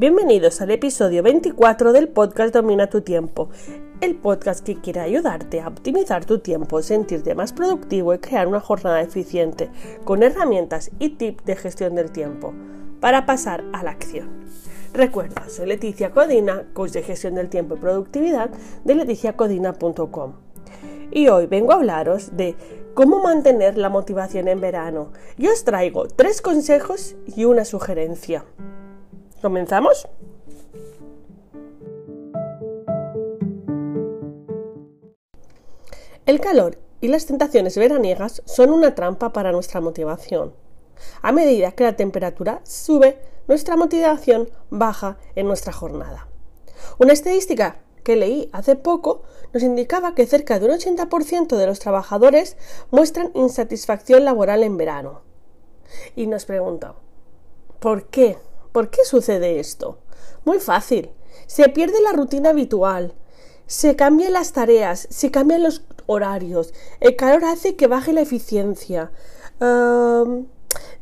Bienvenidos al episodio 24 del podcast Domina tu tiempo, el podcast que quiere ayudarte a optimizar tu tiempo, sentirte más productivo y crear una jornada eficiente con herramientas y tips de gestión del tiempo para pasar a la acción. Recuerda, soy Leticia Codina, coach de gestión del tiempo y productividad de leticiacodina.com. Y hoy vengo a hablaros de cómo mantener la motivación en verano. Y os traigo tres consejos y una sugerencia. ¿Comenzamos? El calor y las tentaciones veraniegas son una trampa para nuestra motivación. A medida que la temperatura sube, nuestra motivación baja en nuestra jornada. Una estadística que leí hace poco nos indicaba que cerca de un 80% de los trabajadores muestran insatisfacción laboral en verano. Y nos pregunta, ¿por qué? ¿Por qué sucede esto? Muy fácil. Se pierde la rutina habitual, se cambian las tareas, se cambian los horarios, el calor hace que baje la eficiencia.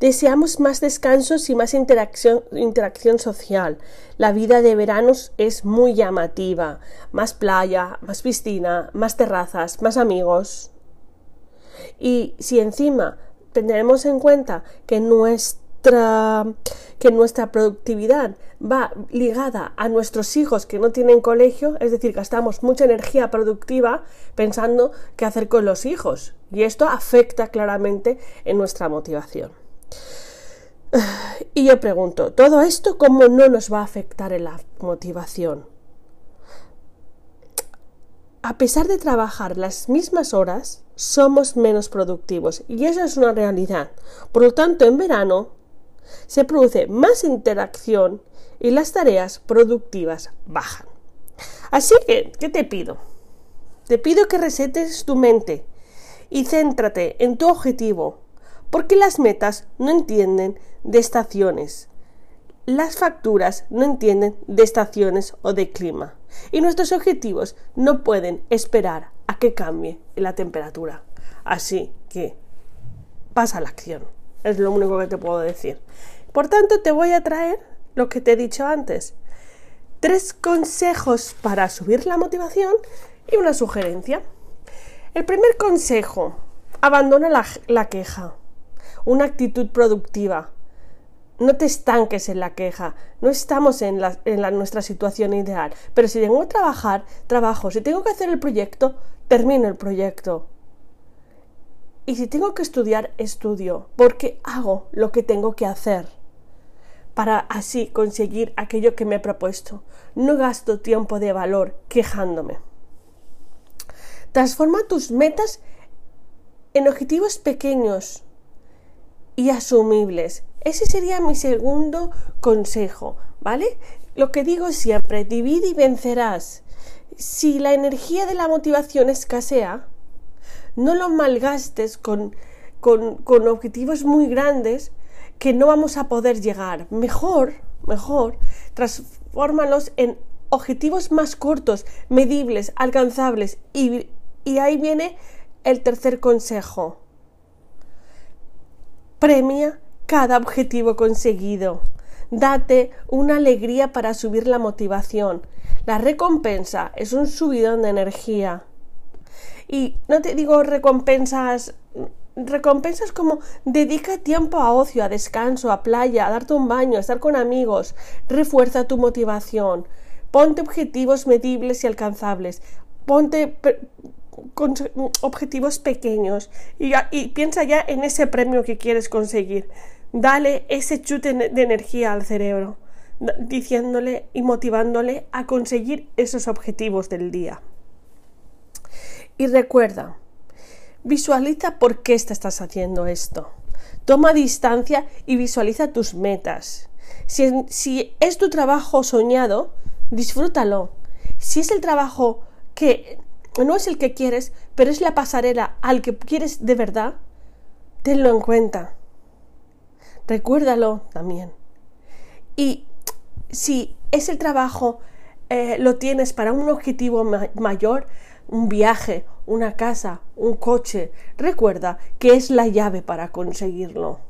deseamos más descansos y más interacción, social. La vida de veranos es muy llamativa. Más playa, más piscina, más terrazas, más amigos. Y si encima tendremos en cuenta que que nuestra productividad va ligada a nuestros hijos que no tienen colegio, es decir, gastamos mucha energía productiva pensando qué hacer con los hijos y esto afecta claramente en nuestra motivación. Y yo pregunto, ¿todo esto cómo no nos va a afectar en la motivación? A pesar de trabajar las mismas horas, somos menos productivos y eso es una realidad. Por lo tanto, en verano se produce más interacción y las tareas productivas bajan. Así que, ¿qué te pido? Te pido que resetes tu mente y céntrate en tu objetivo, porque las metas no entienden de estaciones. Las facturas no entienden de estaciones o de clima. Y nuestros objetivos no pueden esperar a que cambie la temperatura. Así que pasa la acción. Es lo único que te puedo decir. Por tanto, te voy a traer lo que te he dicho antes. Tres consejos para subir la motivación y una sugerencia. El primer consejo, abandona la, queja. Una actitud productiva. No te estanques en la queja. No estamos en, en nuestra situación ideal. Pero si tengo que trabajar, trabajo. Si tengo que hacer el proyecto, termino el proyecto. Y si tengo que estudiar, estudio, porque hago lo que tengo que hacer para así conseguir aquello que me he propuesto. No gasto tiempo de valor quejándome. Transforma tus metas en objetivos pequeños y asumibles. Ese sería mi segundo consejo, ¿vale? Lo que digo siempre, divide y vencerás. Si la energía de la motivación escasea, no lo malgastes con, con, objetivos muy grandes que no vamos a poder llegar. Mejor, mejor, transfórmalos en objetivos más cortos, medibles, alcanzables. Y, y ahí viene el tercer consejo. Premia cada objetivo conseguido. Date una alegría para subir la motivación. La recompensa es un subidón de energía. Y no te digo recompensas recompensas como dedica tiempo a ocio, a descanso, a playa, a darte un baño, a estar con amigos, refuerza tu motivación, ponte objetivos medibles y alcanzables, ponte objetivos pequeños y, y, piensa ya en ese premio que quieres conseguir. Dale ese chute de energía al cerebro, diciéndole y motivándole a conseguir esos objetivos del día. Y recuerda, visualiza por qué estás haciendo esto. Toma distancia y visualiza tus metas. Si, si, es tu trabajo soñado, disfrútalo. Si es el trabajo que no es el que quieres, pero es la pasarela al que quieres de verdad, tenlo en cuenta. Recuérdalo también. Y si es el trabajo, eh, lo tienes para un objetivo mayor, un viaje, una casa, un coche. Recuerda que es la llave para conseguirlo.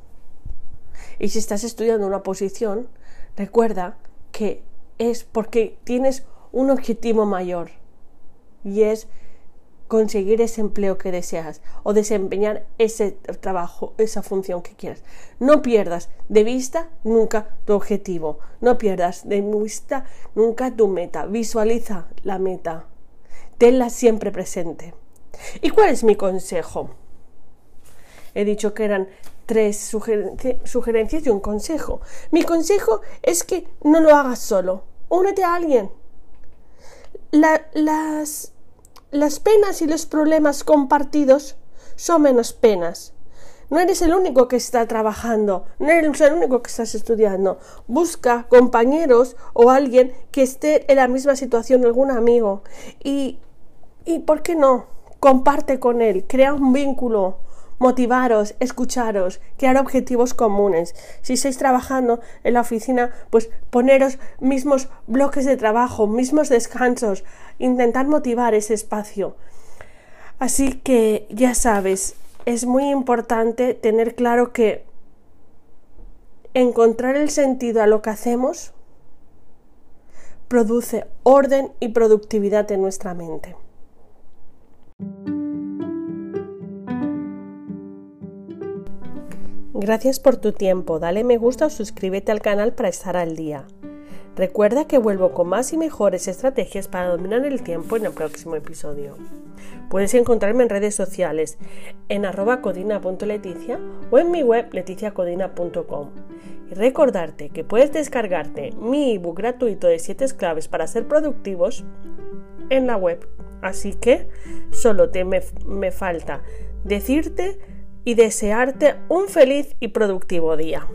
Y si estás estudiando una posición, recuerda que es porque tienes un objetivo mayor y es conseguir ese empleo que deseas o desempeñar ese trabajo, esa función que quieras. No pierdas de vista nunca tu objetivo, no pierdas de vista nunca tu meta. Visualiza la meta, tenla siempre presente. ¿Y cuál es mi consejo? He dicho que eran tres sugerencias y un consejo. Mi consejo es que no lo hagas solo. Únete a alguien. las, las penas y los problemas compartidos son menos penas. No eres el único que está trabajando, no eres el único que estás estudiando. Busca compañeros o alguien que esté en la misma situación, algún amigo. Y, y ¿por qué no? Comparte con él, crea un vínculo, motivaros, escucharos, crear objetivos comunes. Si estáis trabajando en la oficina, pues poneros mismos bloques de trabajo, mismos descansos, intentar motivar ese espacio. Así que ya sabes, es muy importante tener claro que encontrar el sentido a lo que hacemos produce orden y productividad en nuestra mente. Gracias por tu tiempo, dale me gusta o suscríbete al canal para estar al día. Recuerda que vuelvo con más y mejores estrategias para dominar el tiempo en el próximo episodio. Puedes encontrarme en redes sociales en arroba codina.leticia o en mi web leticiacodina.com. Y recordarte que puedes descargarte mi ebook gratuito de 7 claves para ser productivos en la web. Así que solo te me, me falta decirte y desearte un feliz y productivo día.